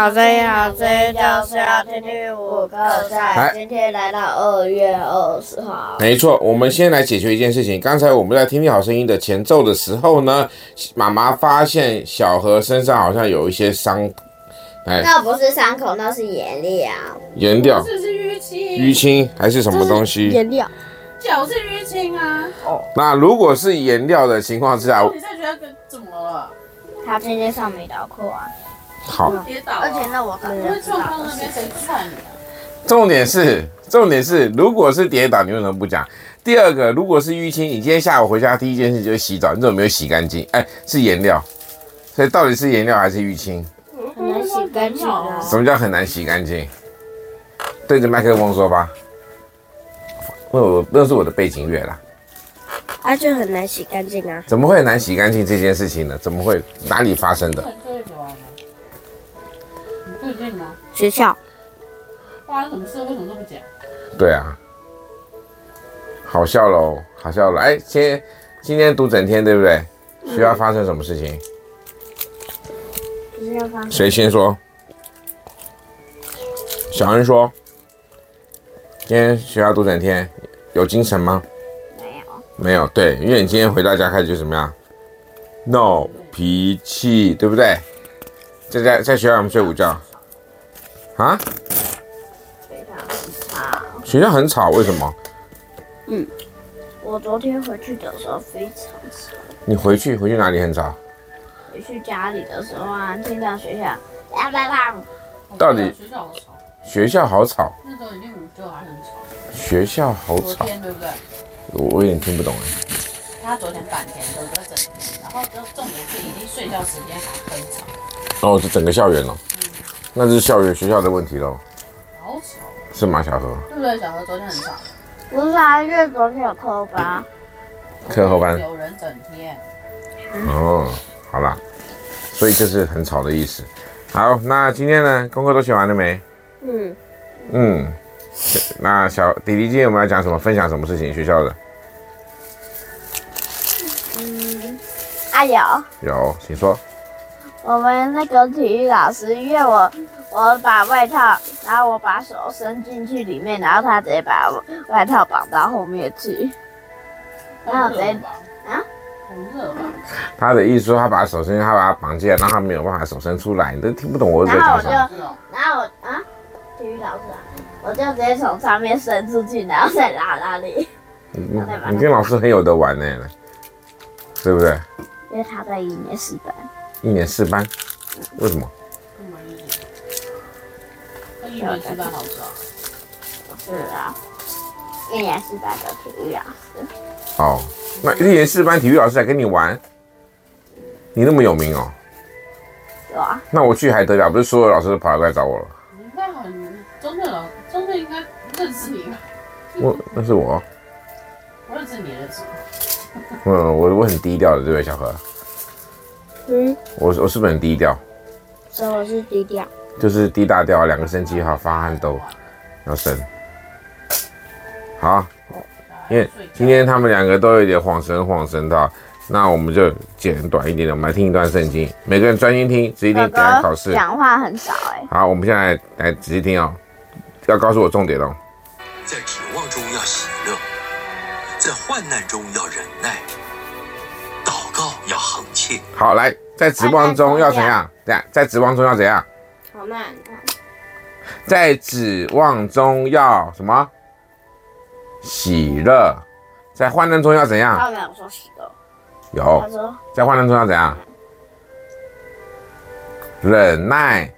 好，大家好，这里就是要听听五个在。今天来到二月二十号。没错，我们先来解决一件事情。刚才我们在听听好声音的前奏的时候呢，妈妈发现小何身上好像有一些伤。哎，那不是伤口，那是颜料。颜料？这是淤青。淤青还是什么东西？颜料。脚是淤青啊。哦。那如果是颜料的情况之下，你在觉得怎么了？他今天上美导课啊。好，而且那我可能会撞到那边，谁看你啊？重点是，重点是，如果是跌倒，你为什么不讲？第二个，如果是淤青，你今天下午回家第一件事就是洗澡，你怎么没有洗干净？哎，是颜料，所以到底是颜料还是淤青？很难洗干净啊！什么叫很难洗干净？对着麦克风说吧。我那是我的背景乐啦。啊，就很难洗干净啊！怎么会很难洗干净这件事情呢？怎么会？哪里发生的？最近吗？学校发生什么事？为什么都不讲？对啊，好笑喽，好笑了。哎，今天今天读整天，对不对？学校发生什么事情？学校发生。谁先说？小恩说。今天学校读整天，有精神吗？没有。没有，对，因为你今天回到家开始就怎么样？闹脾气，对不对？在在在学校我们睡午觉。啊？非常吵。学校很吵，为什么？嗯，我昨天回去的时候非常吵。你回去回去哪里很吵？回去家里的时候啊，听到学校。到底学校好吵。学校好吵。那时候已经午觉还很吵。学校好吵。昨天对不对？我我有点听不懂哎。他昨天半天都在整天，然后就重点是已经睡觉时间还很吵。哦，是整个校园哦。那是校园学校的问题喽。好吵。是吗，小何？对不对？小何昨天很吵。不是啊，因为昨天有课后班。课后班。有人整天。哦，好啦，所以这是很吵的意思。好，那今天呢，功课都写完了没？嗯。嗯。那小弟弟今天我们要讲什么？分享什么事情？学校的。啊有。有，请说。我们那个体育老师，因为我我把外套，然后我把手伸进去里面，然后他直接把外套绑到后面去，然后直接啊，很热吧？他的意思说他把手伸进，他把他绑起来，让他没有办法手伸出来，你都听不懂我在讲什么。然后我就，然后我啊，体育老师啊，我就直接从上面伸出去，然后再拉拉你。你你跟老师很有得玩呢，对不对？因为他在一年四班。一年四班，为什么？一年四班好少。是啊，一年四班的体育老师。哦，那一年四班体育老师来跟你玩，你那么有名哦。有啊。那我去还得了？不是所有老师都跑过来找我了？应该很，中正老中正应该认识你吧？我那是我。我认识你认识。嗯，我我很低调的，对不对，小何？嗯，我我是不是很低调？所以我是低调，就是低大调，两个声气哈，发汗都要深。好，因为今天他们两个都有点晃神晃神的，那我们就简短一点的，我们来听一段圣经，每个人专心听，仔细听，等下考试。讲话很少哎。好，我们现在来仔细听哦，要告诉我重点哦。在指望中要在患难中要忍耐。祷告要恒切。好，来，在指望中要怎样？这样，在指望中要怎样？好慢。在指望中要什么？喜乐。在患难中要怎样？他没有说喜乐。有。在患难中要怎样？忍耐。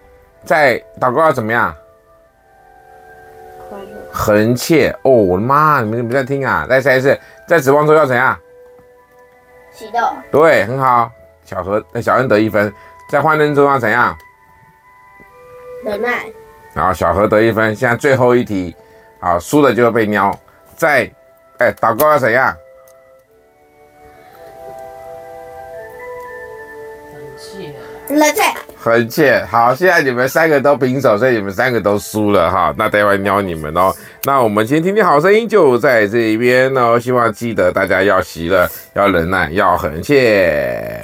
在祷告要怎么样？恒切。哦，我的妈！你们你们在听啊？再猜一次，在指望中要怎样？启动，对，很好。小何，小恩得一分，在患难中要怎样？忍耐。然后小何得一分。现在最后一题，好，输了就会被喵。在，哎，祷告要怎样？很切。冷静。很切。好，现在你们三个都平手，所以你们三个都输了哈。那待会瞄你们哦。那我们先听听好声音，就在这边哦。希望记得大家要喜乐，要忍耐，要很切。